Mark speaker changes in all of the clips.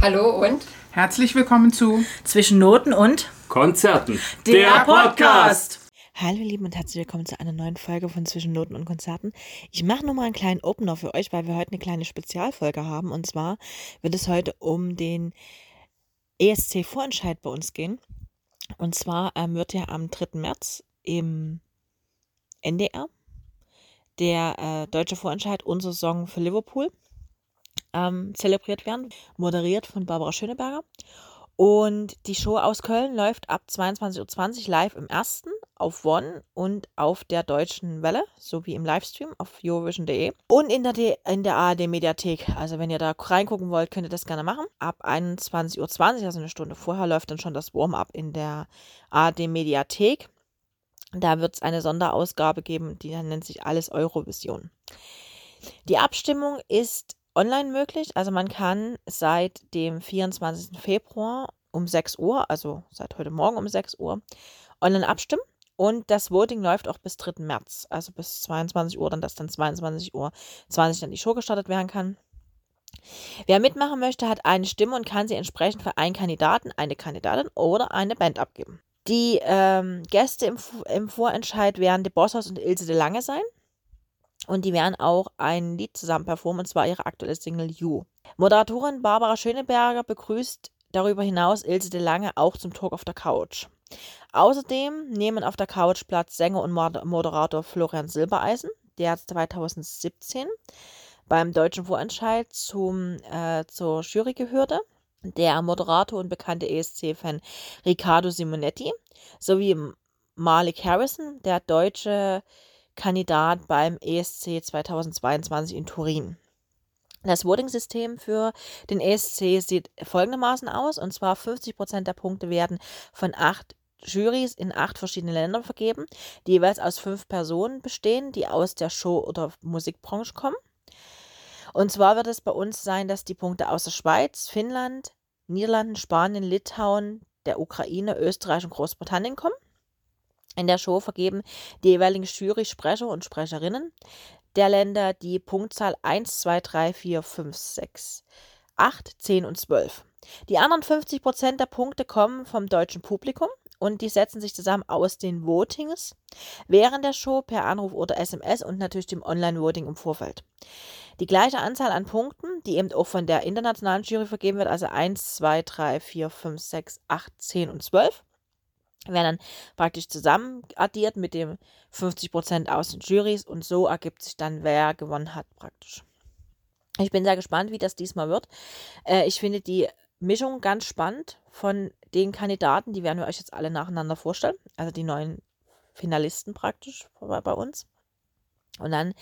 Speaker 1: Hallo und
Speaker 2: Herzlich willkommen zu
Speaker 3: Zwischen Noten und
Speaker 4: Konzerten.
Speaker 3: Der Podcast.
Speaker 5: Hallo ihr Lieben und herzlich willkommen zu einer neuen Folge von Zwischen Noten und Konzerten. Ich mache nochmal einen kleinen Opener für euch, weil wir heute eine kleine Spezialfolge haben. Und zwar wird es heute um den ESC-Vorentscheid bei uns gehen. Und zwar ähm, wird ja am 3. März im NDR der äh, deutsche Vorentscheid Unser Song für Liverpool ähm, zelebriert werden, moderiert von Barbara Schöneberger. Und die Show aus Köln läuft ab 22.20 Uhr live im ersten auf One und auf der Deutschen Welle sowie im Livestream auf Eurovision.de und in der, D in der ARD Mediathek. Also wenn ihr da reingucken wollt, könnt ihr das gerne machen. Ab 21.20 Uhr, also eine Stunde vorher, läuft dann schon das Warm-up in der ARD Mediathek. Da wird es eine Sonderausgabe geben, die nennt sich Alles Eurovision. Die Abstimmung ist online möglich. Also man kann seit dem 24. Februar um 6 Uhr, also seit heute Morgen um 6 Uhr, online abstimmen. Und das Voting läuft auch bis 3. März, also bis 22 Uhr, dann dass dann 22 Uhr 20 dann die Show gestartet werden kann. Wer mitmachen möchte, hat eine Stimme und kann sie entsprechend für einen Kandidaten, eine Kandidatin oder eine Band abgeben. Die ähm, Gäste im, im Vorentscheid werden die Bosshaus und Ilse de Lange sein. Und die werden auch ein Lied zusammen performen, und zwar ihre aktuelle Single You. Moderatorin Barbara Schöneberger begrüßt darüber hinaus Ilse de Lange auch zum Talk auf der Couch. Außerdem nehmen auf der Couch Platz Sänger und Moderator Florian Silbereisen, der 2017 beim deutschen Vorentscheid zum, äh, zur Jury gehörte. Der Moderator und bekannte ESC-Fan Riccardo Simonetti sowie Malik Harrison, der deutsche Kandidat beim ESC 2022 in Turin. Das Voting-System für den ESC sieht folgendermaßen aus, und zwar 50 Prozent der Punkte werden von acht Jurys in acht verschiedenen Ländern vergeben, die jeweils aus fünf Personen bestehen, die aus der Show- oder Musikbranche kommen. Und zwar wird es bei uns sein, dass die Punkte aus der Schweiz, Finnland, Niederlanden, Spanien, Litauen, der Ukraine, Österreich und Großbritannien kommen. In der Show vergeben die jeweiligen Jury-Sprecher und Sprecherinnen der Länder die Punktzahl 1, 2, 3, 4, 5, 6, 8, 10 und 12. Die anderen 50 Prozent der Punkte kommen vom deutschen Publikum und die setzen sich zusammen aus den Votings während der Show per Anruf oder SMS und natürlich dem Online-Voting im Vorfeld. Die gleiche Anzahl an Punkten, die eben auch von der internationalen Jury vergeben wird, also 1, 2, 3, 4, 5, 6, 8, 10 und 12, werden dann praktisch zusammen addiert mit dem 50% aus den Juries und so ergibt sich dann, wer gewonnen hat praktisch. Ich bin sehr gespannt, wie das diesmal wird. Äh, ich finde die Mischung ganz spannend von den Kandidaten, die werden wir euch jetzt alle nacheinander vorstellen, also die neuen Finalisten praktisch bei, bei uns. Und dann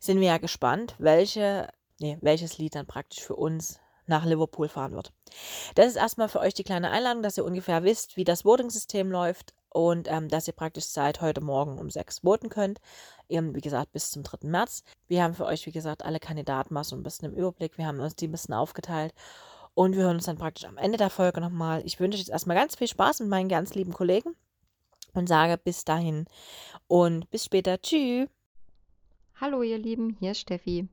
Speaker 5: sind wir ja gespannt, welche, nee, welches Lied dann praktisch für uns nach Liverpool fahren wird. Das ist erstmal für euch die kleine Einladung, dass ihr ungefähr wisst, wie das Voting-System läuft und ähm, dass ihr praktisch seit heute Morgen um sechs voten könnt. Eben, wie gesagt, bis zum 3. März. Wir haben für euch, wie gesagt, alle Kandidaten mal so ein bisschen im Überblick. Wir haben uns die ein bisschen aufgeteilt. Und wir hören uns dann praktisch am Ende der Folge nochmal. Ich wünsche euch jetzt erstmal ganz viel Spaß mit meinen ganz lieben Kollegen und sage bis dahin und bis später. Tschüss.
Speaker 1: Hallo ihr Lieben, hier ist Steffi.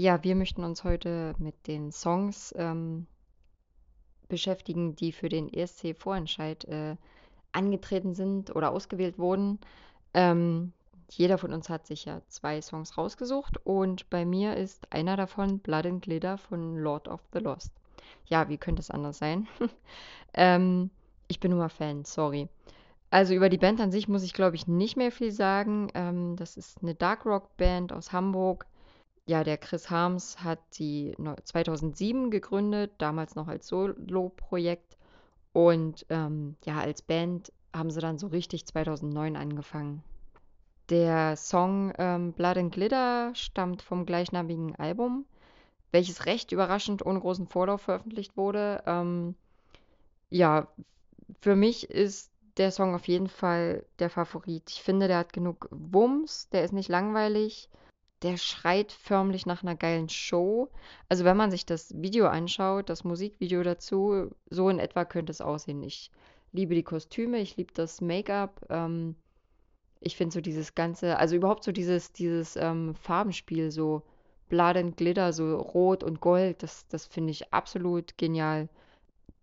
Speaker 1: Ja, wir möchten uns heute mit den Songs ähm, beschäftigen, die für den ESC-Vorentscheid äh, angetreten sind oder ausgewählt wurden. Ähm, jeder von uns hat sich ja zwei Songs rausgesucht und bei mir ist einer davon Blood and Glitter von Lord of the Lost. Ja, wie könnte es anders sein? ähm, ich bin nur mal Fan, sorry. Also über die Band an sich muss ich, glaube ich, nicht mehr viel sagen. Ähm, das ist eine Dark Rock Band aus Hamburg ja, der Chris Harms hat sie 2007 gegründet, damals noch als Solo-Projekt. Und ähm, ja, als Band haben sie dann so richtig 2009 angefangen. Der Song ähm, Blood and Glitter stammt vom gleichnamigen Album, welches recht überraschend ohne großen Vorlauf veröffentlicht wurde. Ähm, ja, für mich ist der Song auf jeden Fall der Favorit. Ich finde, der hat genug Wumms, der ist nicht langweilig der schreit förmlich nach einer geilen Show. Also wenn man sich das Video anschaut, das Musikvideo dazu, so in etwa könnte es aussehen. Ich liebe die Kostüme, ich liebe das Make-up. Ähm, ich finde so dieses ganze, also überhaupt so dieses, dieses ähm, Farbenspiel so Blood and Glitter, so Rot und Gold, das, das finde ich absolut genial.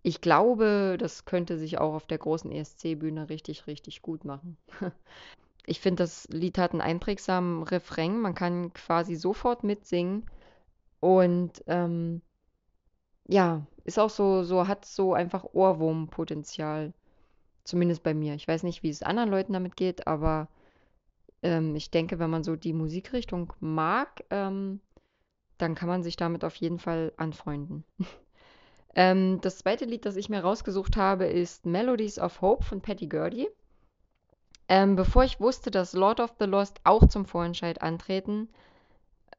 Speaker 1: Ich glaube, das könnte sich auch auf der großen ESC-Bühne richtig, richtig gut machen. Ich finde, das Lied hat einen einprägsamen Refrain. Man kann quasi sofort mitsingen. Und ähm, ja, ist auch so, so, hat so einfach Ohrwurmpotenzial. Zumindest bei mir. Ich weiß nicht, wie es anderen Leuten damit geht, aber ähm, ich denke, wenn man so die Musikrichtung mag, ähm, dann kann man sich damit auf jeden Fall anfreunden. ähm, das zweite Lied, das ich mir rausgesucht habe, ist Melodies of Hope von Patty Gurdy. Ähm, bevor ich wusste, dass Lord of the Lost auch zum Vorentscheid antreten,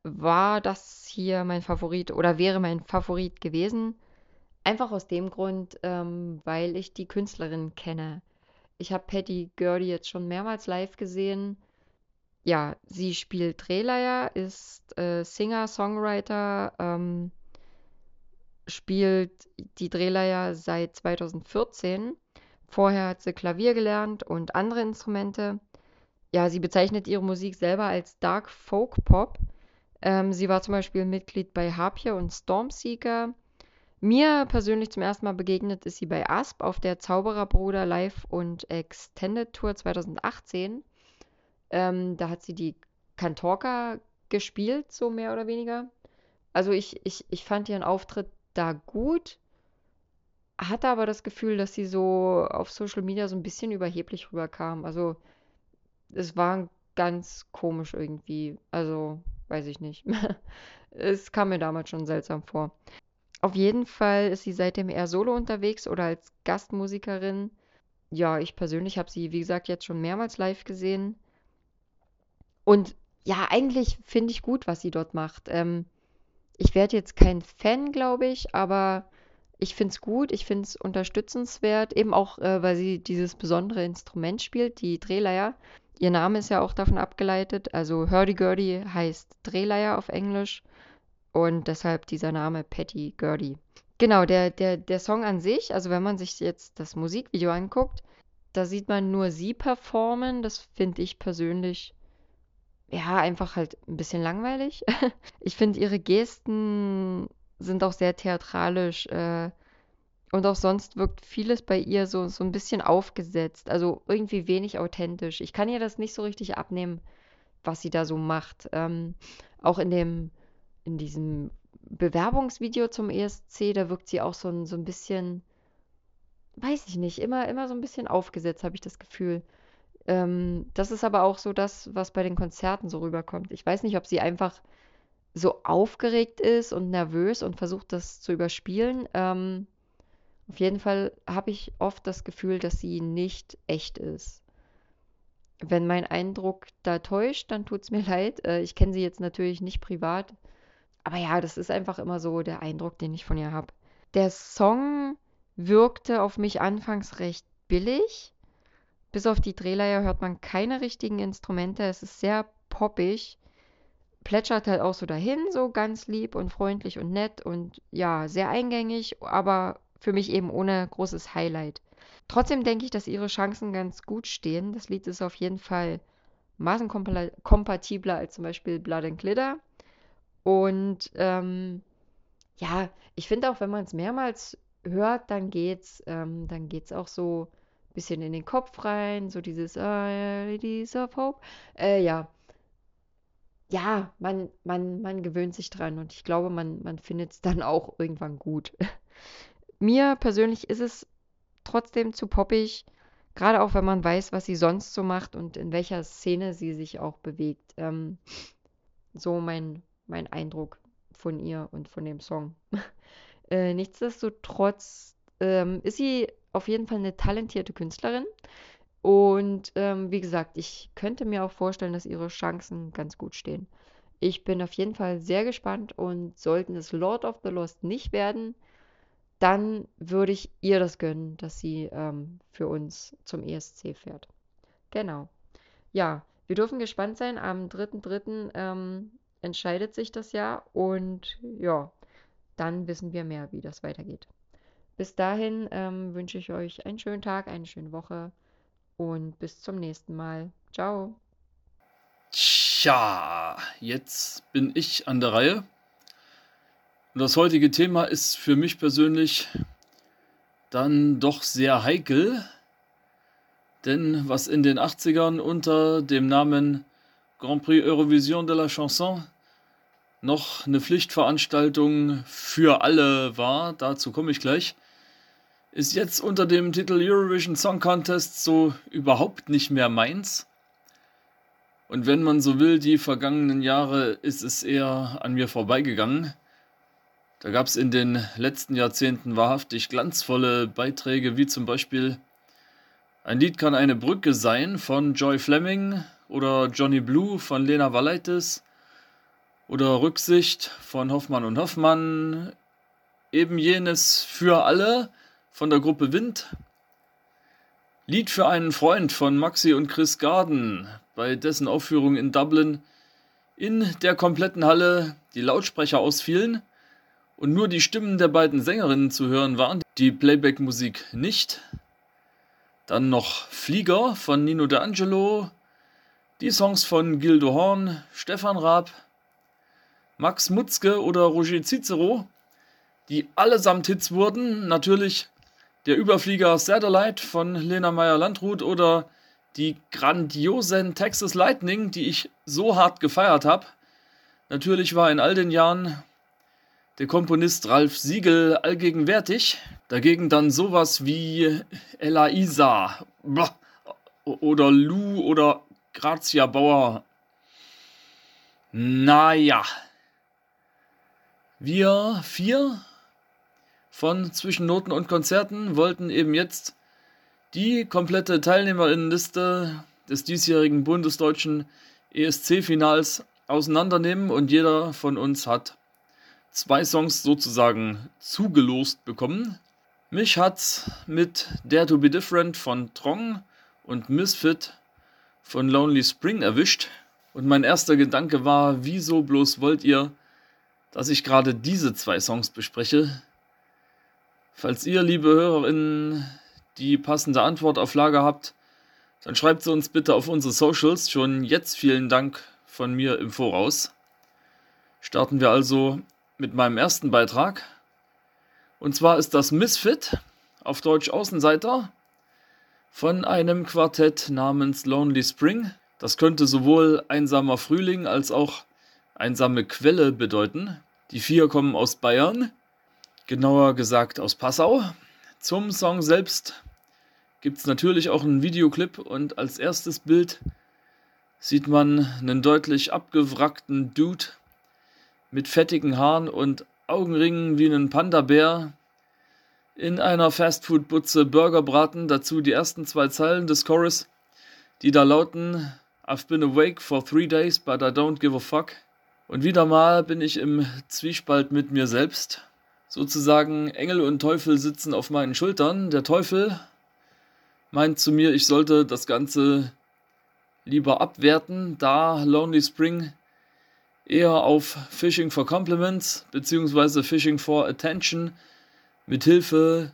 Speaker 1: war das hier mein Favorit oder wäre mein Favorit gewesen. Einfach aus dem Grund, ähm, weil ich die Künstlerin kenne. Ich habe Patty Gurdy jetzt schon mehrmals live gesehen. Ja, sie spielt Drehleier, ist äh, Singer, Songwriter, ähm, spielt die Drehleier seit 2014 Vorher hat sie Klavier gelernt und andere Instrumente. Ja, sie bezeichnet ihre Musik selber als Dark Folk Pop. Ähm, sie war zum Beispiel Mitglied bei Harpier und Stormseeker. Mir persönlich zum ersten Mal begegnet ist sie bei Asp auf der Zaubererbruder Live und Extended Tour 2018. Ähm, da hat sie die Kantorka gespielt, so mehr oder weniger. Also ich, ich, ich fand ihren Auftritt da gut hatte aber das Gefühl, dass sie so auf Social Media so ein bisschen überheblich rüberkam. Also es war ganz komisch irgendwie. Also weiß ich nicht. es kam mir damals schon seltsam vor. Auf jeden Fall ist sie seitdem eher solo unterwegs oder als Gastmusikerin. Ja, ich persönlich habe sie, wie gesagt, jetzt schon mehrmals live gesehen. Und ja, eigentlich finde ich gut, was sie dort macht. Ähm, ich werde jetzt kein Fan, glaube ich, aber ich finde es gut, ich finde es unterstützenswert, eben auch, äh, weil sie dieses besondere Instrument spielt, die Drehleier. Ihr Name ist ja auch davon abgeleitet, also Hurdy-Gurdy heißt Drehleier auf Englisch und deshalb dieser Name Patty Gurdy. Genau, der, der, der Song an sich, also wenn man sich jetzt das Musikvideo anguckt, da sieht man nur sie performen. Das finde ich persönlich, ja, einfach halt ein bisschen langweilig. ich finde ihre Gesten sind auch sehr theatralisch. Äh, und auch sonst wirkt vieles bei ihr so, so ein bisschen aufgesetzt, also irgendwie wenig authentisch. Ich kann ihr das nicht so richtig abnehmen, was sie da so macht. Ähm, auch in dem, in diesem Bewerbungsvideo zum ESC, da wirkt sie auch so ein, so ein bisschen, weiß ich nicht, immer, immer so ein bisschen aufgesetzt, habe ich das Gefühl. Ähm, das ist aber auch so das, was bei den Konzerten so rüberkommt. Ich weiß nicht, ob sie einfach so aufgeregt ist und nervös und versucht das zu überspielen. Ähm, auf jeden Fall habe ich oft das Gefühl, dass sie nicht echt ist. Wenn mein Eindruck da täuscht, dann tut es mir leid. Äh, ich kenne sie jetzt natürlich nicht privat. Aber ja, das ist einfach immer so der Eindruck, den ich von ihr habe. Der Song wirkte auf mich anfangs recht billig. Bis auf die Drehleier hört man keine richtigen Instrumente. Es ist sehr poppig plätschert halt auch so dahin, so ganz lieb und freundlich und nett und ja, sehr eingängig, aber für mich eben ohne großes Highlight. Trotzdem denke ich, dass ihre Chancen ganz gut stehen. Das Lied ist auf jeden Fall maßenkompatibler als zum Beispiel Blood and Glitter. Und ähm, ja, ich finde auch, wenn man es mehrmals hört, dann geht's, ähm, dann geht's auch so ein bisschen in den Kopf rein, so dieses uh, Ladies of Hope. Äh, ja, ja, man, man, man gewöhnt sich dran und ich glaube, man, man findet es dann auch irgendwann gut. Mir persönlich ist es trotzdem zu poppig, gerade auch wenn man weiß, was sie sonst so macht und in welcher Szene sie sich auch bewegt. Ähm, so mein, mein Eindruck von ihr und von dem Song. äh, nichtsdestotrotz ähm, ist sie auf jeden Fall eine talentierte Künstlerin. Und ähm, wie gesagt, ich könnte mir auch vorstellen, dass ihre Chancen ganz gut stehen. Ich bin auf jeden Fall sehr gespannt und sollten es Lord of the Lost nicht werden, dann würde ich ihr das gönnen, dass sie ähm, für uns zum ESC fährt. Genau. Ja, wir dürfen gespannt sein. Am 3.3. Ähm, entscheidet sich das ja und ja, dann wissen wir mehr, wie das weitergeht. Bis dahin ähm, wünsche ich euch einen schönen Tag, eine schöne Woche und bis zum nächsten Mal. Ciao.
Speaker 2: Tja, jetzt bin ich an der Reihe. Und das heutige Thema ist für mich persönlich dann doch sehr heikel. Denn was in den 80ern unter dem Namen Grand Prix Eurovision de la Chanson noch eine Pflichtveranstaltung für alle war, dazu komme ich gleich, ist jetzt unter dem Titel Eurovision Song Contest so überhaupt nicht mehr meins. Und wenn man so will, die vergangenen Jahre ist es eher an mir vorbeigegangen. Da gab es in den letzten Jahrzehnten wahrhaftig glanzvolle Beiträge, wie zum Beispiel Ein Lied kann eine Brücke sein von Joy Fleming oder Johnny Blue von Lena Valaitis oder Rücksicht von Hoffmann und Hoffmann, eben jenes für alle von der Gruppe Wind, Lied für einen Freund von Maxi und Chris Garden, bei dessen Aufführung in Dublin in der kompletten Halle die Lautsprecher ausfielen und nur die Stimmen der beiden Sängerinnen zu hören waren, die Playback-Musik nicht. Dann noch Flieger von Nino D'Angelo, die Songs von Gildo Horn, Stefan Raab, Max Mutzke oder Roger Cicero, die allesamt Hits wurden. Natürlich der Überflieger Satellite von Lena Meyer-Landrut oder die grandiosen Texas Lightning, die ich so hart gefeiert habe. Natürlich war in all den Jahren der Komponist Ralf Siegel allgegenwärtig. Dagegen dann sowas wie Ella Isa oder Lou oder Grazia Bauer. Naja, wir vier von Zwischen Noten und Konzerten wollten eben jetzt die komplette Teilnehmerinnenliste des diesjährigen bundesdeutschen ESC-Finals auseinandernehmen und jeder von uns hat zwei Songs sozusagen zugelost bekommen. Mich hat's mit Dare to Be Different von Trong und Misfit von Lonely Spring erwischt. Und mein erster Gedanke war, wieso bloß wollt ihr dass ich gerade diese zwei Songs bespreche. Falls ihr, liebe Hörerinnen, die passende Antwort auf Lager habt, dann schreibt sie uns bitte auf unsere Socials. Schon jetzt vielen Dank von mir im Voraus. Starten wir also mit meinem ersten Beitrag. Und zwar ist das Misfit, auf Deutsch Außenseiter, von einem Quartett namens Lonely Spring. Das könnte sowohl einsamer Frühling als auch einsame Quelle bedeuten. Die vier kommen aus Bayern, genauer gesagt aus Passau. Zum Song selbst gibt es natürlich auch einen Videoclip und als erstes Bild sieht man einen deutlich abgewrackten Dude mit fettigen Haaren und Augenringen wie einen Panda-Bär in einer Fastfood-Butze Burger braten. Dazu die ersten zwei Zeilen des Chorus, die da lauten: I've been awake for three days, but I don't give a fuck. Und wieder mal bin ich im Zwiespalt mit mir selbst. Sozusagen Engel und Teufel sitzen auf meinen Schultern. Der Teufel meint zu mir, ich sollte das Ganze lieber abwerten, da Lonely Spring eher auf Fishing for Compliments bzw. Fishing for Attention mit Hilfe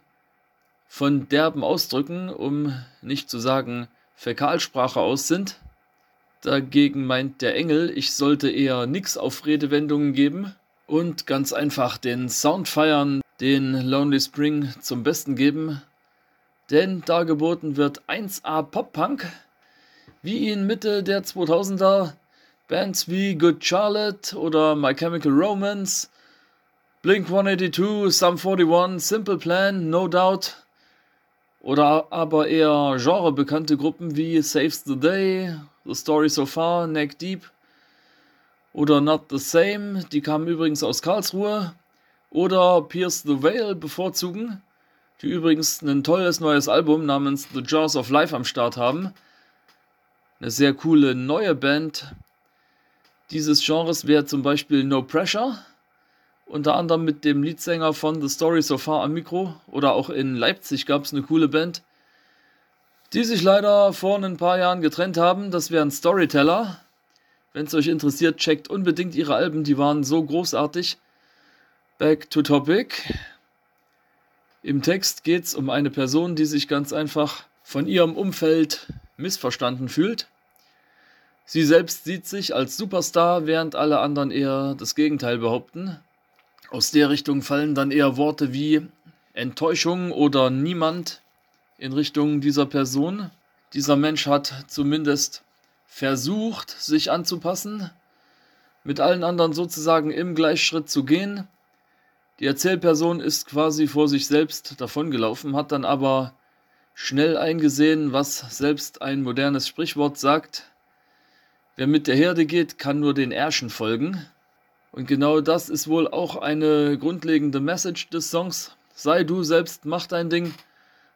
Speaker 2: von derben Ausdrücken, um nicht zu sagen Fäkalsprache aus sind. Dagegen meint der Engel, ich sollte eher nix auf Redewendungen geben und ganz einfach den Sound feiern, den Lonely Spring zum Besten geben. Denn dargeboten wird 1A Pop-Punk, wie ihn Mitte der 2000er Bands wie Good Charlotte oder My Chemical Romance, Blink 182, Sum 41, Simple Plan, No Doubt oder aber eher genrebekannte Gruppen wie Saves the Day The Story So Far, Neck Deep oder Not the Same, die kamen übrigens aus Karlsruhe, oder Pierce the Veil bevorzugen, die übrigens ein tolles neues Album namens The Jaws of Life am Start haben. Eine sehr coole neue Band dieses Genres wäre zum Beispiel No Pressure, unter anderem mit dem Leadsänger von The Story So Far am Mikro, oder auch in Leipzig gab es eine coole Band die sich leider vor ein paar Jahren getrennt haben. Das wären Storyteller. Wenn es euch interessiert, checkt unbedingt ihre Alben, die waren so großartig. Back to Topic. Im Text geht es um eine Person, die sich ganz einfach von ihrem Umfeld missverstanden fühlt. Sie selbst sieht sich als Superstar, während alle anderen eher das Gegenteil behaupten. Aus der Richtung fallen dann eher Worte wie Enttäuschung oder niemand in Richtung dieser Person. Dieser Mensch hat zumindest versucht, sich anzupassen, mit allen anderen sozusagen im Gleichschritt zu gehen. Die Erzählperson ist quasi vor sich selbst davongelaufen, hat dann aber schnell eingesehen, was selbst ein modernes Sprichwort sagt. Wer mit der Herde geht, kann nur den Ärschen folgen. Und genau das ist wohl auch eine grundlegende Message des Songs. Sei du selbst, mach dein Ding.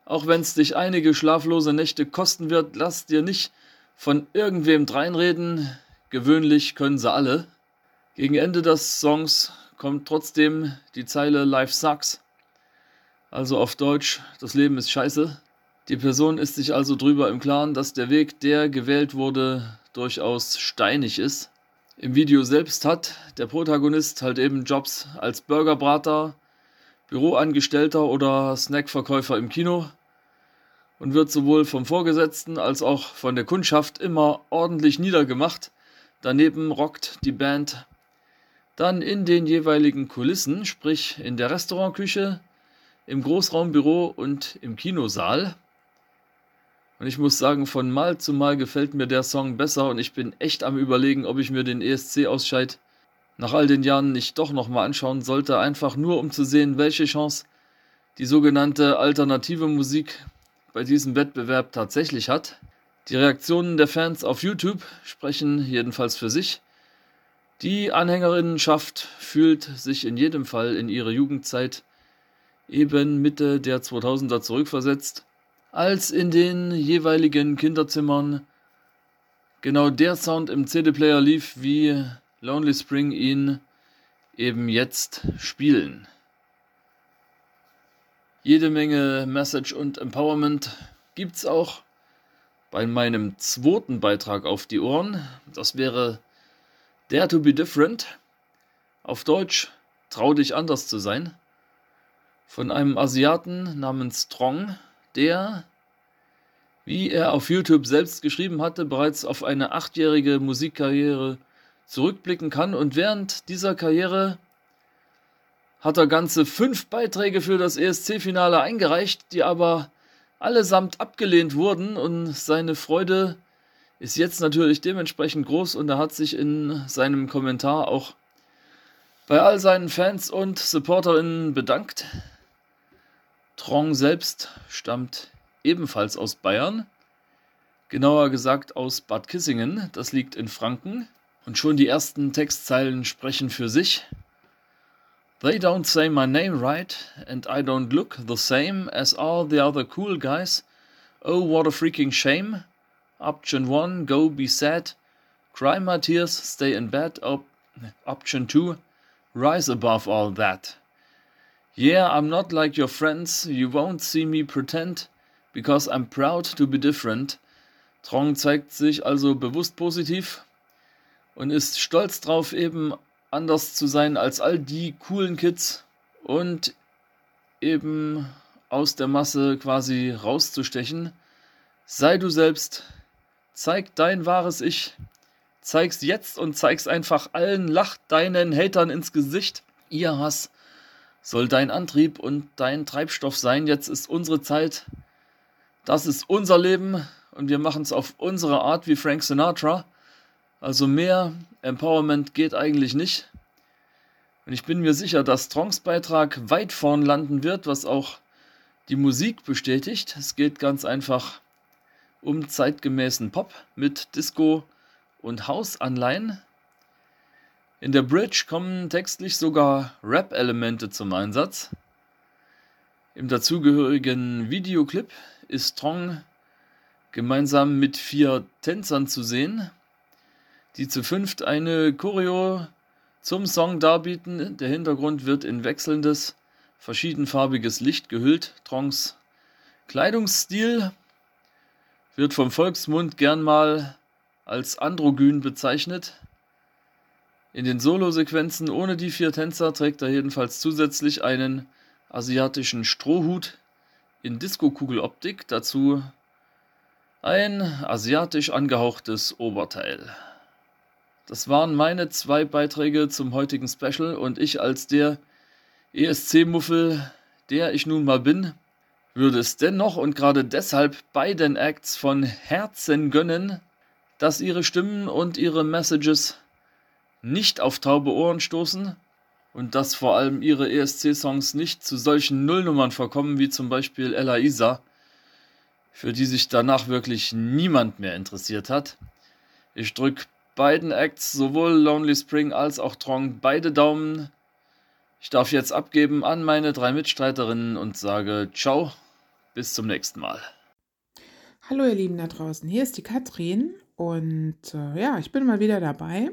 Speaker 2: Auch wenn es dich einige schlaflose Nächte kosten wird, lass dir nicht von irgendwem dreinreden. Gewöhnlich können sie alle. Gegen Ende des Songs kommt trotzdem die Zeile Life sucks. Also auf Deutsch, das Leben ist scheiße. Die Person ist sich also drüber im Klaren, dass der Weg, der gewählt wurde, durchaus steinig ist. Im Video selbst hat der Protagonist halt eben Jobs als Burgerbrater, Büroangestellter oder Snackverkäufer im Kino und wird sowohl vom Vorgesetzten als auch von der Kundschaft immer ordentlich niedergemacht. Daneben rockt die Band dann in den jeweiligen Kulissen, sprich in der Restaurantküche, im Großraumbüro und im Kinosaal. Und ich muss sagen, von Mal zu Mal gefällt mir der Song besser und ich bin echt am Überlegen, ob ich mir den ESC-Ausscheid nach all den Jahren nicht doch nochmal anschauen sollte, einfach nur um zu sehen, welche Chance die sogenannte alternative Musik bei diesem Wettbewerb tatsächlich hat. Die Reaktionen der Fans auf YouTube sprechen jedenfalls für sich. Die Anhängerinnenschaft fühlt sich in jedem Fall in ihre Jugendzeit eben Mitte der 2000er zurückversetzt, als in den jeweiligen Kinderzimmern genau der Sound im CD-Player lief, wie Lonely Spring ihn eben jetzt spielen. Jede Menge Message und Empowerment gibt's auch bei meinem zweiten Beitrag auf die Ohren. Das wäre Dare to be different. Auf Deutsch Trau dich anders zu sein. Von einem Asiaten namens Trong, der, wie er auf YouTube selbst geschrieben hatte, bereits auf eine achtjährige Musikkarriere zurückblicken kann und während dieser Karriere hat er ganze fünf Beiträge für das ESC-Finale eingereicht, die aber allesamt abgelehnt wurden und seine Freude ist jetzt natürlich dementsprechend groß und er hat sich in seinem Kommentar auch bei all seinen Fans und SupporterInnen bedankt. Trong selbst stammt ebenfalls aus Bayern, genauer gesagt aus Bad Kissingen, das liegt in Franken. Und schon die ersten Textzeilen sprechen für sich. They don't say my name right, and I don't look the same as all the other cool guys. Oh, what a freaking shame. Option 1, go be sad. Cry my tears, stay in bed. Op option 2, rise above all that. Yeah, I'm not like your friends, you won't see me pretend, because I'm proud to be different. Trong zeigt sich also bewusst positiv und ist stolz drauf, eben anders zu sein als all die coolen Kids und eben aus der Masse quasi rauszustechen. Sei du selbst, Zeig dein wahres Ich. Zeig's jetzt und zeig's einfach allen. Lach deinen Hatern ins Gesicht. Ihr Hass soll dein Antrieb und dein Treibstoff sein. Jetzt ist unsere Zeit. Das ist unser Leben und wir machen's auf unsere Art wie Frank Sinatra. Also mehr Empowerment geht eigentlich nicht. Und ich bin mir sicher, dass Strongs Beitrag weit vorn landen wird, was auch die Musik bestätigt. Es geht ganz einfach um zeitgemäßen Pop mit Disco und House-Anleihen. In der Bridge kommen textlich sogar Rap-Elemente zum Einsatz. Im dazugehörigen Videoclip ist Strong gemeinsam mit vier Tänzern zu sehen, die zu fünft eine Choreo zum Song darbieten. Der Hintergrund wird in wechselndes, verschiedenfarbiges Licht gehüllt. Trongs Kleidungsstil wird vom Volksmund gern mal als androgyn bezeichnet. In den Solosequenzen ohne die vier Tänzer trägt er jedenfalls zusätzlich einen asiatischen Strohhut in Diskokugeloptik. Dazu Ein asiatisch angehauchtes Oberteil. Das waren meine zwei Beiträge zum heutigen Special und ich als der ESC-Muffel, der ich nun mal bin, würde es dennoch und gerade deshalb beiden Acts von Herzen gönnen, dass ihre Stimmen und ihre Messages nicht auf taube Ohren stoßen und dass vor allem ihre ESC-Songs nicht zu solchen Nullnummern vorkommen wie zum Beispiel Ella Isa, für die sich danach wirklich niemand mehr interessiert hat. Ich drücke beiden Acts, sowohl Lonely Spring als auch Trong, beide Daumen. Ich darf jetzt abgeben an meine drei Mitstreiterinnen und sage Ciao, bis zum nächsten Mal.
Speaker 4: Hallo ihr Lieben da draußen, hier ist die Katrin und äh, ja, ich bin mal wieder dabei.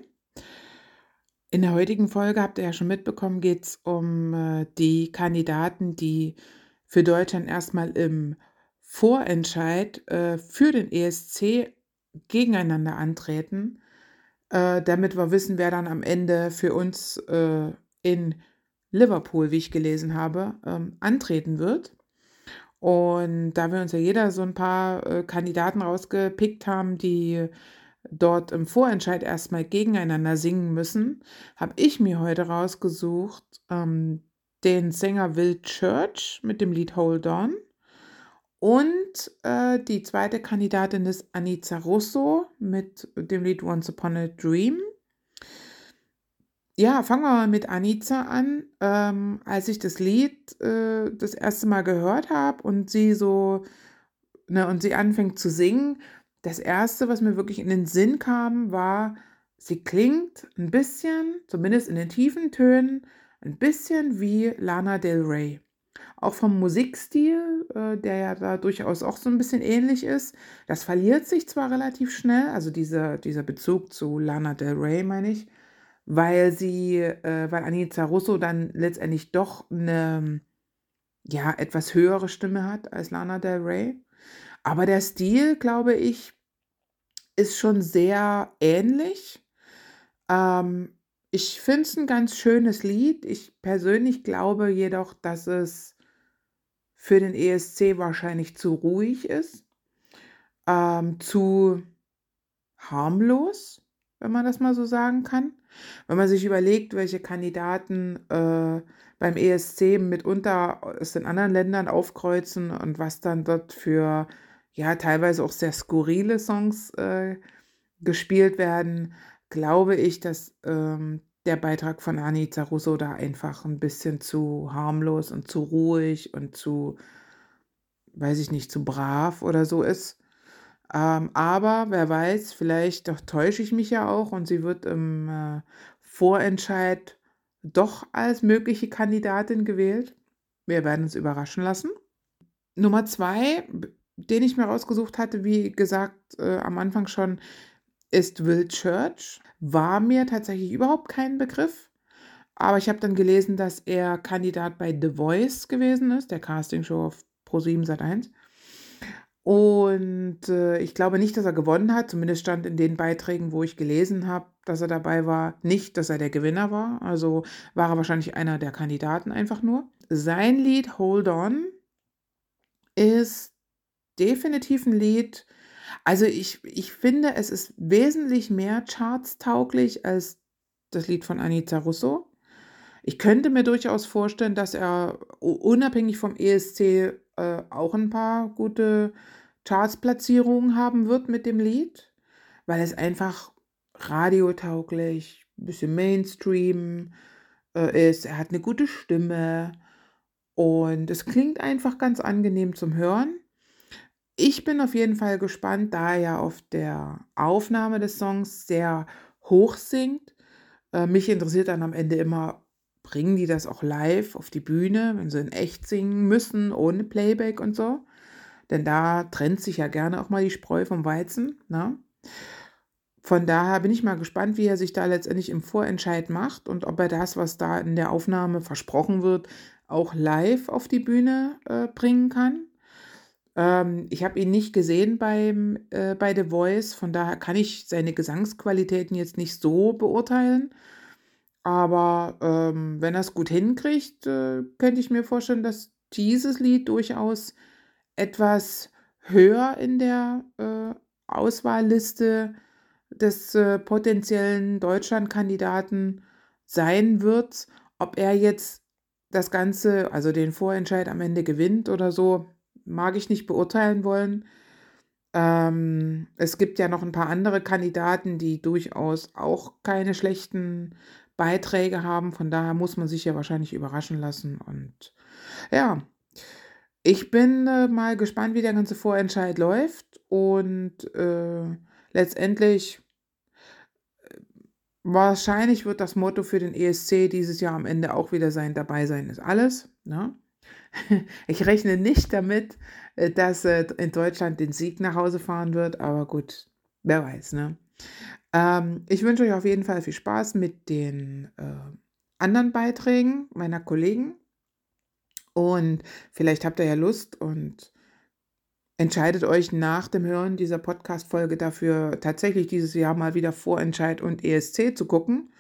Speaker 4: In der heutigen Folge habt ihr ja schon mitbekommen, geht es um äh, die Kandidaten, die für Deutschland erstmal im Vorentscheid äh, für den ESC gegeneinander antreten, äh, damit wir wissen, wer dann am Ende für uns äh, in Liverpool, wie ich gelesen habe, ähm, antreten wird. Und da wir uns ja jeder so ein paar äh, Kandidaten rausgepickt haben, die dort im Vorentscheid erstmal gegeneinander singen müssen, habe ich mir heute rausgesucht ähm, den Sänger Will Church mit dem Lied Hold On. Und äh, die zweite Kandidatin ist Anita Russo mit dem Lied Once Upon a Dream. Ja, fangen wir mal mit Anita an. Ähm, als ich das Lied äh, das erste Mal gehört habe und sie so, ne, und sie anfängt zu singen, das erste, was mir wirklich in den Sinn kam, war, sie klingt ein bisschen, zumindest in den tiefen Tönen, ein bisschen wie Lana Del Rey. Auch vom Musikstil, äh, der ja da durchaus auch so ein bisschen ähnlich ist. Das verliert sich zwar relativ schnell, also dieser, dieser Bezug zu Lana Del Rey, meine ich, weil sie, äh, weil Anita Russo dann letztendlich doch eine ja, etwas höhere Stimme hat als Lana Del Rey. Aber der Stil, glaube ich, ist schon sehr ähnlich. Ähm, ich finde es ein ganz schönes Lied. Ich persönlich glaube jedoch, dass es für den ESC wahrscheinlich zu ruhig ist, ähm, zu harmlos, wenn man das mal so sagen kann. Wenn man sich überlegt, welche Kandidaten äh, beim ESC mitunter aus den anderen Ländern aufkreuzen und was dann dort für ja teilweise auch sehr skurrile Songs äh, gespielt werden, glaube ich, dass ähm, der Beitrag von Anita Russo da einfach ein bisschen zu harmlos und zu ruhig und zu, weiß ich nicht, zu brav oder so ist. Ähm, aber wer weiß, vielleicht doch täusche ich mich ja auch und sie wird im äh, Vorentscheid doch als mögliche Kandidatin gewählt. Wir werden uns überraschen lassen. Nummer zwei, den ich mir rausgesucht hatte, wie gesagt äh, am Anfang schon, ist Will Church. War mir tatsächlich überhaupt kein Begriff. Aber ich habe dann gelesen, dass er Kandidat bei The Voice gewesen ist, der Castingshow auf Pro7 Sat1. Und äh, ich glaube nicht, dass er gewonnen hat. Zumindest stand in den Beiträgen, wo ich gelesen habe, dass er dabei war, nicht, dass er der Gewinner war. Also war er wahrscheinlich einer der Kandidaten einfach nur. Sein Lied Hold On ist definitiv ein Lied. Also ich, ich finde, es ist wesentlich mehr chartstauglich als das Lied von Anita Russo. Ich könnte mir durchaus vorstellen, dass er unabhängig vom ESC äh, auch ein paar gute Chartsplatzierungen haben wird mit dem Lied, weil es einfach radiotauglich, ein bisschen Mainstream äh, ist. Er hat eine gute Stimme und es klingt einfach ganz angenehm zum Hören. Ich bin auf jeden Fall gespannt, da er ja auf der Aufnahme des Songs sehr hoch singt. Äh, mich interessiert dann am Ende immer, bringen die das auch live auf die Bühne, wenn sie in echt singen müssen, ohne Playback und so. Denn da trennt sich ja gerne auch mal die Spreu vom Weizen. Ne? Von daher bin ich mal gespannt, wie er sich da letztendlich im Vorentscheid macht und ob er das, was da in der Aufnahme versprochen wird, auch live auf die Bühne äh, bringen kann. Ähm, ich habe ihn nicht gesehen beim, äh, bei The Voice, von daher kann ich seine Gesangsqualitäten jetzt nicht so beurteilen. Aber ähm, wenn er es gut hinkriegt, äh, könnte ich mir vorstellen, dass dieses Lied durchaus etwas höher in der äh, Auswahlliste des äh, potenziellen Deutschlandkandidaten sein wird. Ob er jetzt das Ganze, also den Vorentscheid am Ende gewinnt oder so, mag ich nicht beurteilen wollen. Ähm, es gibt ja noch ein paar andere Kandidaten, die durchaus auch keine schlechten Beiträge haben. Von daher muss man sich ja wahrscheinlich überraschen lassen. Und ja, ich bin äh, mal gespannt, wie der ganze Vorentscheid läuft. Und äh, letztendlich, äh, wahrscheinlich wird das Motto für den ESC dieses Jahr am Ende auch wieder sein, dabei sein ist alles. Ne? Ich rechne nicht damit, äh, dass äh, in Deutschland den Sieg nach Hause fahren wird, aber gut, wer weiß, ne? Ähm, ich wünsche euch auf jeden Fall viel Spaß mit den äh, anderen Beiträgen meiner Kollegen. Und vielleicht habt ihr ja Lust und entscheidet euch nach dem Hören dieser Podcast-Folge dafür, tatsächlich dieses Jahr mal wieder Vorentscheid und ESC zu gucken.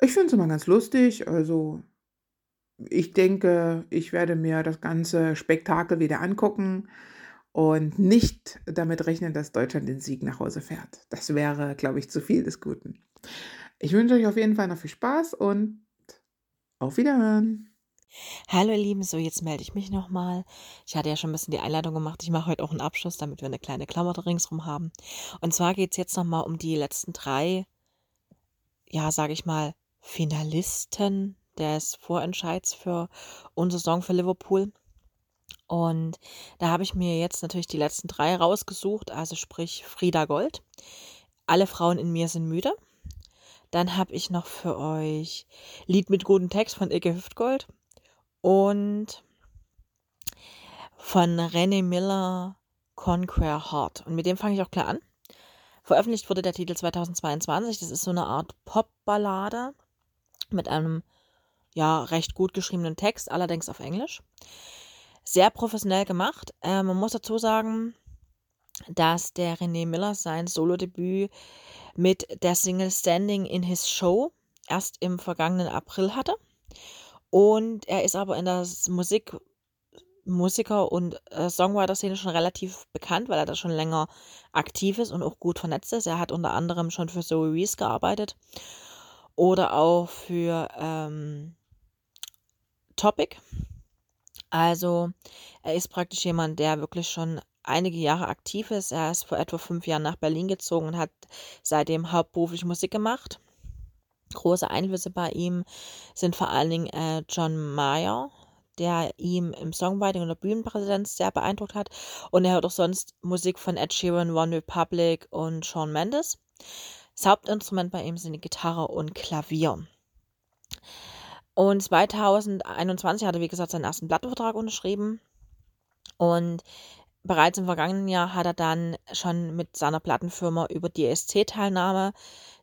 Speaker 4: Ich finde es immer ganz lustig. Also, ich denke, ich werde mir das ganze Spektakel wieder angucken und nicht damit rechnen, dass Deutschland den Sieg nach Hause fährt. Das wäre, glaube ich, zu viel des Guten. Ich wünsche euch auf jeden Fall noch viel Spaß und auf Wiederhören.
Speaker 5: Hallo ihr Lieben, so jetzt melde ich mich nochmal. Ich hatte ja schon ein bisschen die Einladung gemacht. Ich mache heute auch einen Abschluss, damit wir eine kleine Klamotte ringsrum haben. Und zwar geht es jetzt nochmal um die letzten drei, ja, sage ich mal, Finalisten des Vorentscheids für unsere Saison für Liverpool. Und da habe ich mir jetzt natürlich die letzten drei rausgesucht, also sprich Frieda Gold. Alle Frauen in mir sind müde. Dann habe ich noch für euch Lied mit gutem Text von Icke Hüftgold und von René Miller Conquer Heart. Und mit dem fange ich auch klar an. Veröffentlicht wurde der Titel 2022. Das ist so eine Art Popballade mit einem ja recht gut geschriebenen Text, allerdings auf Englisch. Sehr professionell gemacht. Äh, man muss dazu sagen, dass der René Miller sein Solo-Debüt mit der Single Standing in His Show erst im vergangenen April hatte. Und er ist aber in der Musik Musiker und äh, Songwriter-Szene schon relativ bekannt, weil er da schon länger aktiv ist und auch gut vernetzt ist. Er hat unter anderem schon für Zoe Reese gearbeitet oder auch für ähm, Topic. Also er ist praktisch jemand, der wirklich schon einige Jahre aktiv ist. Er ist vor etwa fünf Jahren nach Berlin gezogen und hat seitdem hauptberuflich Musik gemacht. Große Einflüsse bei ihm sind vor allen Dingen äh, John Mayer, der ihm im Songwriting und der Bühnenpräsenz sehr beeindruckt hat. Und er hört auch sonst Musik von Ed Sheeran, One Republic und Shawn Mendes. Das Hauptinstrument bei ihm sind die Gitarre und Klavier. Und 2021 hat er, wie gesagt, seinen ersten Plattenvertrag unterschrieben. Und bereits im vergangenen Jahr hat er dann schon mit seiner Plattenfirma über die ESC-Teilnahme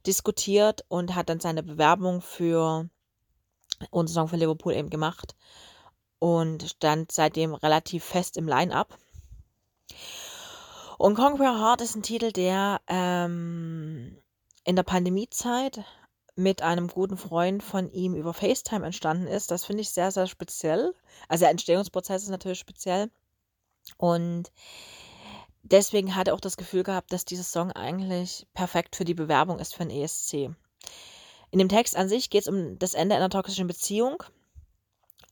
Speaker 5: diskutiert und hat dann seine Bewerbung für unseren Song für Liverpool eben gemacht und stand seitdem relativ fest im Line-up. Und Conquer Heart ist ein Titel, der ähm, in der Pandemiezeit mit einem guten Freund von ihm über FaceTime entstanden ist. Das finde ich sehr, sehr speziell. Also der Entstehungsprozess ist natürlich speziell. Und deswegen hat er auch das Gefühl gehabt, dass dieser Song eigentlich perfekt für die Bewerbung ist für ein ESC. In dem Text an sich geht es um das Ende einer toxischen Beziehung.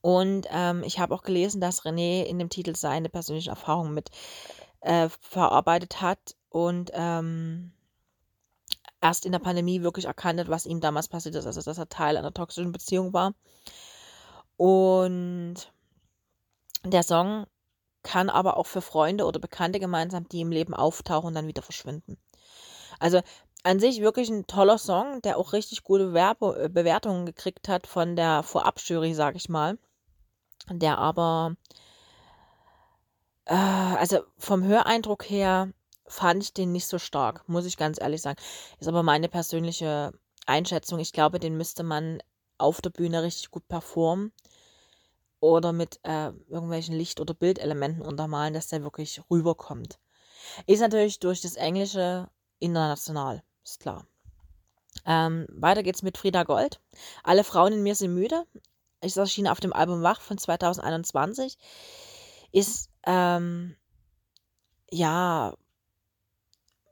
Speaker 5: Und ähm, ich habe auch gelesen, dass René in dem Titel seine persönlichen Erfahrungen mit äh, verarbeitet hat und ähm, erst in der Pandemie wirklich erkannt hat, was ihm damals passiert ist, also dass er Teil einer toxischen Beziehung war. Und der Song kann aber auch für Freunde oder Bekannte gemeinsam, die im Leben auftauchen und dann wieder verschwinden. Also an sich wirklich ein toller Song, der auch richtig gute Werbe äh, Bewertungen gekriegt hat von der Vorabjury, sag ich mal. Der aber, äh, also vom Höreindruck her fand ich den nicht so stark, muss ich ganz ehrlich sagen. Ist aber meine persönliche Einschätzung. Ich glaube, den müsste man auf der Bühne richtig gut performen oder mit äh, irgendwelchen Licht- oder Bildelementen untermalen, dass der wirklich rüberkommt. Ist natürlich durch das Englische international, ist klar. Ähm, weiter geht's mit Frieda Gold. Alle Frauen in mir sind müde. Ist erschienen auf dem Album Wach von 2021. Ist ähm, ja,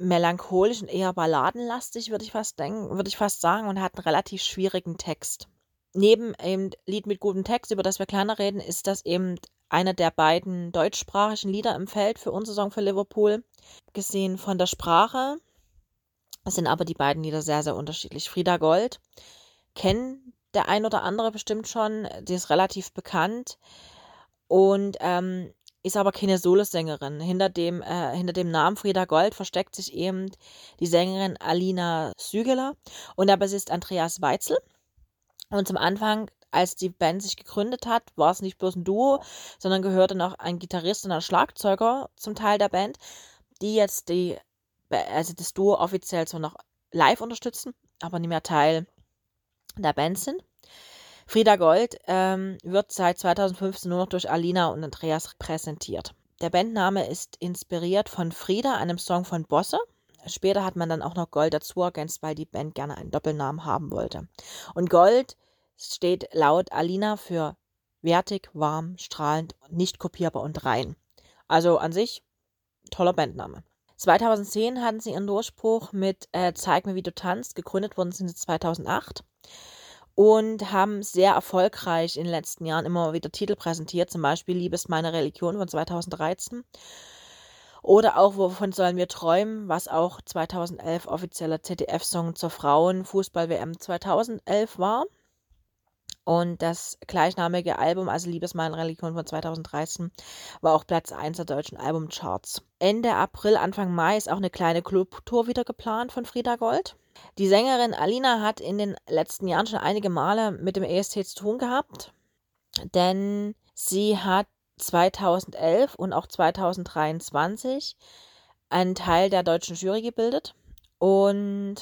Speaker 5: melancholisch und eher balladenlastig, würde ich fast denken, würde ich fast sagen, und hat einen relativ schwierigen Text. Neben dem Lied mit gutem Text, über das wir kleiner reden, ist das eben einer der beiden deutschsprachigen Lieder im Feld für unsere Saison für Liverpool. Gesehen von der Sprache sind aber die beiden Lieder sehr, sehr unterschiedlich. Frieda Gold kennen der ein oder andere bestimmt schon, die ist relativ bekannt und ähm, ist aber keine Solosängerin. Hinter dem, äh, hinter dem Namen Frieda Gold versteckt sich eben die Sängerin Alina Sügeler und der Bassist Andreas Weitzel. Und zum Anfang, als die Band sich gegründet hat, war es nicht bloß ein Duo, sondern gehörte noch ein Gitarrist und ein Schlagzeuger zum Teil der Band, die jetzt die, also das Duo offiziell so noch live unterstützen, aber nicht mehr Teil der Band sind. Frieda Gold ähm, wird seit 2015 nur noch durch Alina und Andreas präsentiert. Der Bandname ist inspiriert von Frieda, einem Song von Bosse. Später hat man dann auch noch Gold dazu ergänzt, weil die Band gerne einen Doppelnamen haben wollte. Und Gold steht laut Alina für wertig, warm, strahlend, nicht kopierbar und rein. Also an sich toller Bandname. 2010 hatten sie ihren Durchbruch mit äh, Zeig mir, wie du tanzt. Gegründet wurden sie 2008 und haben sehr erfolgreich in den letzten Jahren immer wieder Titel präsentiert, zum Beispiel Liebe ist meine Religion von 2013 oder auch Wovon sollen wir träumen, was auch 2011 offizieller ZDF-Song zur Frauen-Fußball-WM 2011 war. Und das gleichnamige Album, also Liebes meine Religion von 2013, war auch Platz 1 der deutschen Albumcharts. Ende April, Anfang Mai ist auch eine kleine Clubtour wieder geplant von Frieda Gold. Die Sängerin Alina hat in den letzten Jahren schon einige Male mit dem ESC zu tun gehabt, denn sie hat 2011 und auch 2023 einen Teil der deutschen Jury gebildet und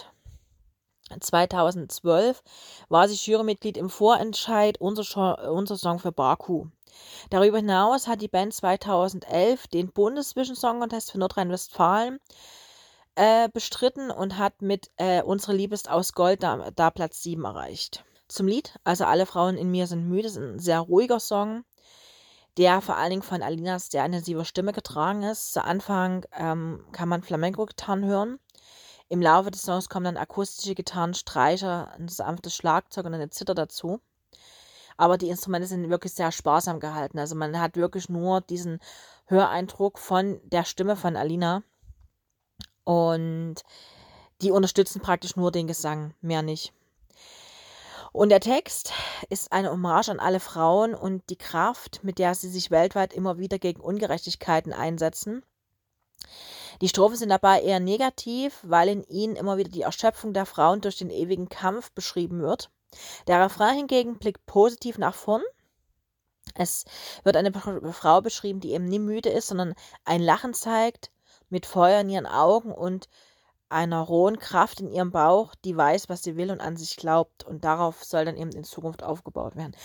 Speaker 5: 2012 war sie Jurymitglied im Vorentscheid unser, unser Song für Baku. Darüber hinaus hat die Band 2011 den Bundeszwischensong Contest für Nordrhein-Westfalen äh, bestritten und hat mit äh, Unsere Liebe ist aus Gold da, da Platz 7 erreicht. Zum Lied, also Alle Frauen in mir sind müde, ist ein sehr ruhiger Song, der vor allen Dingen von Alinas sehr intensiver Stimme getragen ist. Zu Anfang ähm, kann man Flamenco-Gitarren hören. Im Laufe des Songs kommen dann akustische Gitarren, Streicher, ein sanftes Schlagzeug und eine Zither dazu. Aber die Instrumente sind wirklich sehr sparsam gehalten. Also man hat wirklich nur diesen Höreindruck von der Stimme von Alina und die unterstützen praktisch nur den Gesang, mehr nicht. Und der Text ist eine Hommage an alle Frauen und die Kraft, mit der sie sich weltweit immer wieder gegen Ungerechtigkeiten einsetzen. Die Strophen sind dabei eher negativ, weil in ihnen immer wieder die Erschöpfung der Frauen durch den ewigen Kampf beschrieben wird. Der Refrain hingegen blickt positiv nach vorn. Es wird eine Frau beschrieben, die eben nie müde ist, sondern ein Lachen zeigt, mit Feuer in ihren Augen und einer rohen Kraft in ihrem Bauch, die weiß, was sie will und an sich glaubt. Und darauf soll dann eben in Zukunft aufgebaut werden.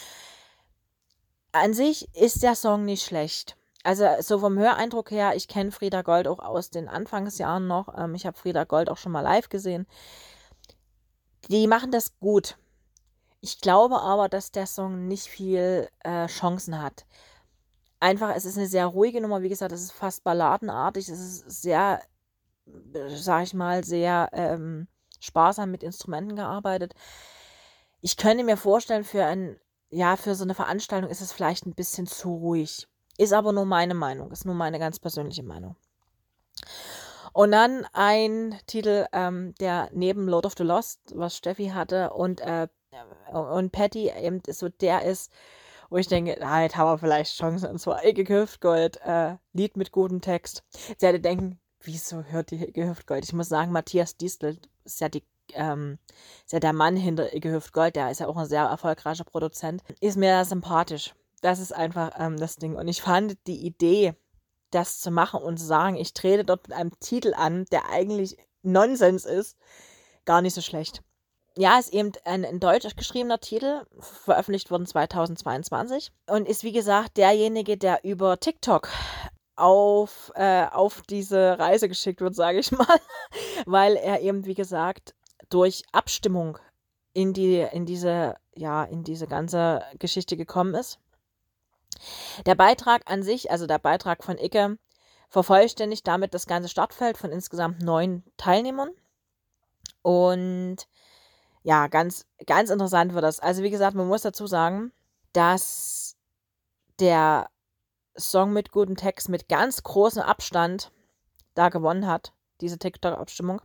Speaker 5: An sich ist der Song nicht schlecht. Also so vom Höreindruck her, ich kenne Frieda Gold auch aus den Anfangsjahren noch. Ähm, ich habe Frieda Gold auch schon mal live gesehen. Die machen das gut. Ich glaube aber, dass der Song nicht viel äh, Chancen hat einfach, es ist eine sehr ruhige Nummer. Wie gesagt, es ist fast balladenartig. Es ist sehr, sag ich mal, sehr ähm, sparsam mit Instrumenten gearbeitet. Ich könnte mir vorstellen, für ein, ja, für so eine Veranstaltung ist es vielleicht ein bisschen zu ruhig. Ist aber nur meine Meinung, ist nur meine ganz persönliche Meinung. Und dann ein Titel, ähm, der neben Lord of the Lost, was Steffi hatte, und, äh, und Patty eben so der ist, wo ich denke, ah, jetzt haben wir vielleicht Chancen, und zwar Ecke Hüftgold, äh, Lied mit gutem Text. Sie hätte denken, wieso hört die Ecke Hüftgold? Ich muss sagen, Matthias Distel ist ja die ähm, ist ja der Mann hinter Icke Hüftgold, der ist ja auch ein sehr erfolgreicher Produzent, ist mir sympathisch. Das ist einfach ähm, das Ding. Und ich fand die Idee, das zu machen und zu sagen, ich trete dort mit einem Titel an, der eigentlich Nonsens ist, gar nicht so schlecht ja, ist eben ein in Deutsch geschriebener Titel, veröffentlicht worden 2022 und ist wie gesagt derjenige, der über TikTok auf, äh, auf diese Reise geschickt wird, sage ich mal, weil er eben, wie gesagt, durch Abstimmung in, die, in, diese, ja, in diese ganze Geschichte gekommen ist. Der Beitrag an sich, also der Beitrag von Icke, vervollständigt damit das ganze Startfeld von insgesamt neun Teilnehmern. Und ja, ganz, ganz interessant wird das. Also wie gesagt, man muss dazu sagen, dass der Song mit gutem Text mit ganz großem Abstand da gewonnen hat, diese TikTok-Abstimmung.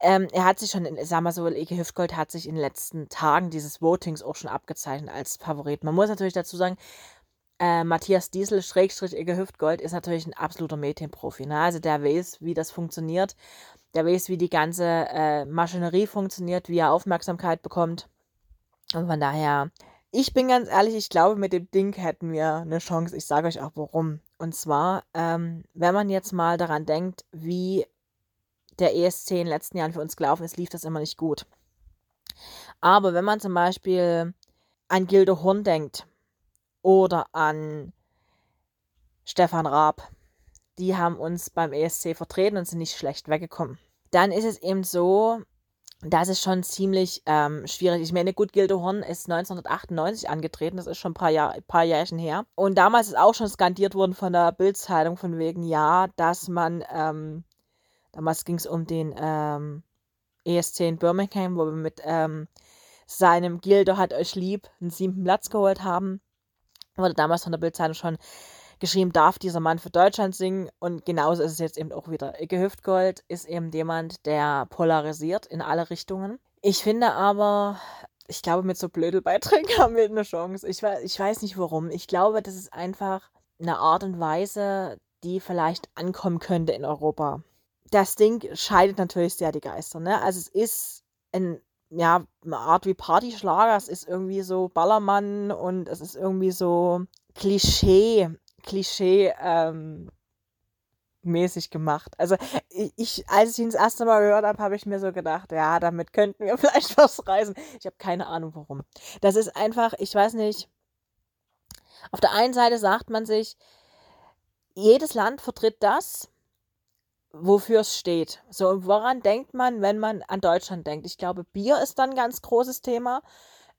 Speaker 5: Ähm, er hat sich schon, in, sag mal so, Eke Hüftgold hat sich in den letzten Tagen dieses Votings auch schon abgezeichnet als Favorit. Man muss natürlich dazu sagen, äh, Matthias Diesel, Schrägstrich Eke Hüftgold, ist natürlich ein absoluter Medienprofi. Ne? Also der weiß, wie das funktioniert. Der weiß, wie die ganze äh, Maschinerie funktioniert, wie er Aufmerksamkeit bekommt. Und von daher, ich bin ganz ehrlich, ich glaube, mit dem Ding hätten wir eine Chance. Ich sage euch auch warum. Und zwar, ähm, wenn man jetzt mal daran denkt, wie der ESC in den letzten Jahren für uns gelaufen ist, lief das immer nicht gut. Aber wenn man zum Beispiel an Gildo Horn denkt oder an Stefan Raab, die haben uns beim ESC vertreten und sind nicht schlecht weggekommen. Dann ist es eben so, das ist schon ziemlich ähm, schwierig. Ich meine, gut, Gildo Horn ist 1998 angetreten, das ist schon ein paar, Jahr, paar Jährchen her. Und damals ist auch schon skandiert worden von der Bildzeitung von wegen, ja, dass man ähm, Damals ging es um den ähm, ESC in Birmingham, wo wir mit ähm, seinem Gildo hat euch lieb einen siebten Platz geholt haben. Wurde damals von der Bildzeitung schon geschrieben, darf dieser Mann für Deutschland singen. Und genauso ist es jetzt eben auch wieder. Icke Hüftgold ist eben jemand, der polarisiert in alle Richtungen. Ich finde aber, ich glaube, mit so Blödelbeiträgen haben wir eine Chance. Ich weiß, ich weiß nicht warum. Ich glaube, das ist einfach eine Art und Weise, die vielleicht ankommen könnte in Europa das Ding scheidet natürlich sehr die Geister. Ne? Also es ist ein, ja, eine Art wie Partyschlager, es ist irgendwie so Ballermann und es ist irgendwie so Klischee, Klischee ähm, mäßig gemacht. Also ich, als ich ihn das erste Mal gehört habe, habe ich mir so gedacht, ja, damit könnten wir vielleicht was reisen. Ich habe keine Ahnung warum. Das ist einfach, ich weiß nicht. Auf der einen Seite sagt man sich, jedes Land vertritt das, wofür es steht. So, woran denkt man, wenn man an Deutschland denkt? Ich glaube, Bier ist dann ein ganz großes Thema.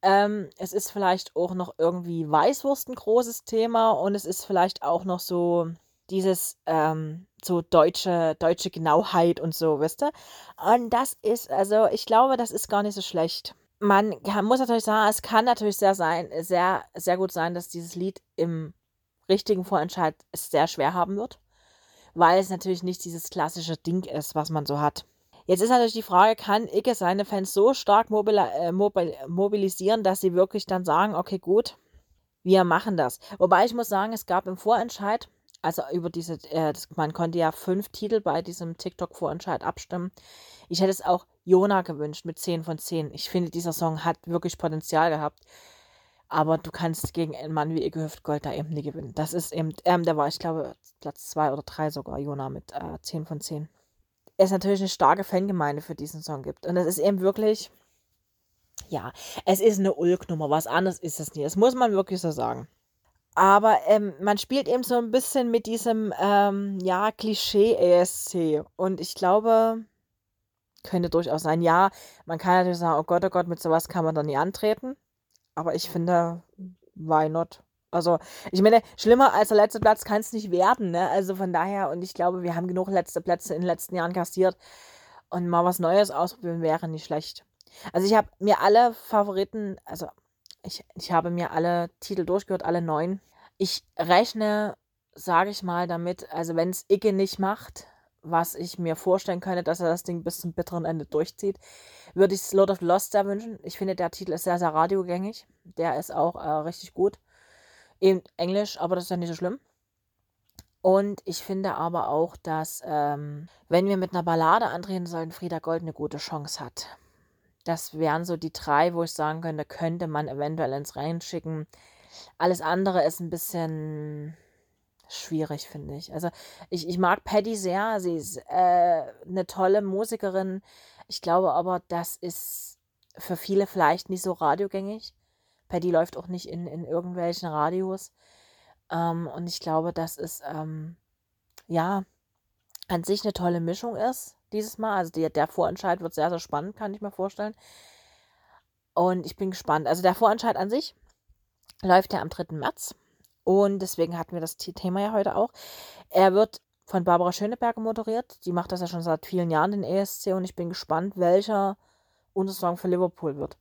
Speaker 5: Ähm, es ist vielleicht auch noch irgendwie Weißwurst ein großes Thema und es ist vielleicht auch noch so dieses ähm, so deutsche, deutsche Genauheit und so, wisst ihr? Und das ist, also ich glaube, das ist gar nicht so schlecht. Man kann, muss natürlich sagen, es kann natürlich sehr sein, sehr, sehr gut sein, dass dieses Lied im richtigen Vorentscheid es sehr schwer haben wird weil es natürlich nicht dieses klassische Ding ist, was man so hat. Jetzt ist natürlich die Frage, kann Icke seine Fans so stark äh, mobil mobilisieren, dass sie wirklich dann sagen, okay, gut, wir machen das. Wobei ich muss sagen, es gab im Vorentscheid, also über diese, äh, das, man konnte ja fünf Titel bei diesem TikTok-Vorentscheid abstimmen. Ich hätte es auch Jona gewünscht mit 10 von 10. Ich finde, dieser Song hat wirklich Potenzial gehabt. Aber du kannst gegen einen Mann wie Ike Hüftgold da eben nie gewinnen. Das ist eben, ähm, der war, ich glaube, Platz 2 oder 3 sogar, Jona, mit äh, 10 von 10. Es natürlich eine starke Fangemeinde für diesen Song gibt. Und es ist eben wirklich, ja, es ist eine Ulk-Nummer. Was anderes ist es nie. Das muss man wirklich so sagen. Aber ähm, man spielt eben so ein bisschen mit diesem, ähm, ja, Klischee-ESC. Und ich glaube, könnte durchaus sein, ja, man kann natürlich sagen, oh Gott, oh Gott, mit sowas kann man doch nie antreten. Aber ich finde, why not? Also, ich meine, schlimmer als der letzte Platz kann es nicht werden, ne? Also von daher, und ich glaube, wir haben genug letzte Plätze in den letzten Jahren kassiert. Und mal was Neues ausprobieren wäre nicht schlecht. Also ich habe mir alle Favoriten, also ich, ich habe mir alle Titel durchgehört, alle neun. Ich rechne, sage ich mal, damit, also wenn es Icke nicht macht, was ich mir vorstellen könnte, dass er das Ding bis zum bitteren Ende durchzieht, würde ich Lord of Lost sehr wünschen. Ich finde, der Titel ist sehr, sehr radiogängig. Der ist auch äh, richtig gut. In Englisch, aber das ist ja nicht so schlimm. Und ich finde aber auch, dass, ähm, wenn wir mit einer Ballade antreten sollen, Frieda Gold eine gute Chance hat. Das wären so die drei, wo ich sagen könnte, könnte man eventuell ins Rein schicken. Alles andere ist ein bisschen schwierig, finde ich. Also ich, ich mag Paddy sehr. Sie ist äh, eine tolle Musikerin. Ich glaube aber, das ist für viele vielleicht nicht so radiogängig. Paddy läuft auch nicht in, in irgendwelchen Radios. Ähm, und ich glaube, dass es ähm, ja an sich eine tolle Mischung ist dieses Mal. Also die, der Vorentscheid wird sehr, sehr spannend, kann ich mir vorstellen. Und ich bin gespannt. Also der Vorentscheid an sich läuft ja am 3. März Und deswegen hatten wir das Thema ja heute auch. Er wird von Barbara Schöneberger moderiert. Die macht das ja schon seit vielen Jahren, den ESC. Und ich bin gespannt, welcher unser für Liverpool wird.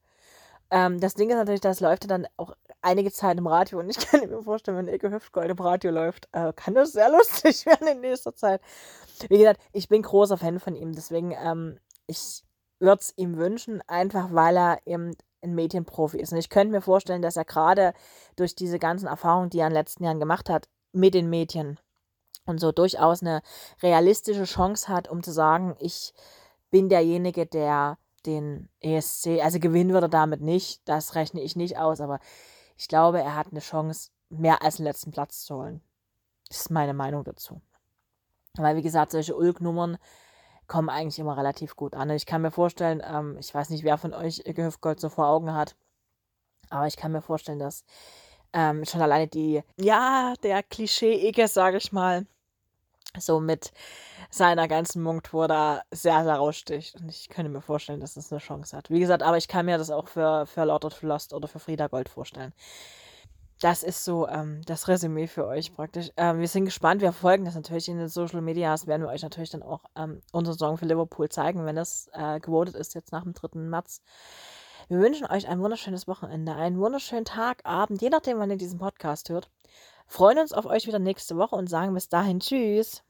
Speaker 5: Ähm, das Ding ist natürlich, das läuft dann auch einige Zeit im Radio. Und ich kann mir vorstellen, wenn Ecke Hüftgold im Radio läuft, äh, kann das sehr lustig werden in nächster Zeit. Wie gesagt, ich bin großer Fan von ihm. Deswegen, ähm, ich würde es ihm wünschen, einfach weil er eben ein Medienprofi ist. Und ich könnte mir vorstellen, dass er gerade durch diese ganzen Erfahrungen, die er in den letzten Jahren gemacht hat, mit den Medien und so durchaus eine realistische Chance hat, um zu sagen, ich bin derjenige, der den ESC, also gewinnen würde er damit nicht, das rechne ich nicht aus, aber ich glaube, er hat eine Chance, mehr als den letzten Platz zu holen. Das ist meine Meinung dazu. Weil, wie gesagt, solche Ulk-Nummern, kommen eigentlich immer relativ gut an. Ich kann mir vorstellen, ähm, ich weiß nicht, wer von euch Gehüftgold so vor Augen hat, aber ich kann mir vorstellen, dass ähm, schon alleine die, ja, der Klischee-Ecke, sage ich mal, so mit seiner ganzen Munktur da sehr, sehr raussticht. Und ich könnte mir vorstellen, dass es das eine Chance hat. Wie gesagt, aber ich kann mir das auch für, für Lord of Lost oder für Frieda Gold vorstellen das ist so ähm, das Resümee für euch praktisch. Ähm, wir sind gespannt, wir verfolgen das natürlich in den Social Medias, werden wir euch natürlich dann auch ähm, unseren Song für Liverpool zeigen, wenn das äh, gewotet ist jetzt nach dem 3. März. Wir wünschen euch ein wunderschönes Wochenende, einen wunderschönen Tag, Abend, je nachdem, wann ihr diesen Podcast hört. Freuen uns auf euch wieder nächste Woche und sagen bis dahin Tschüss.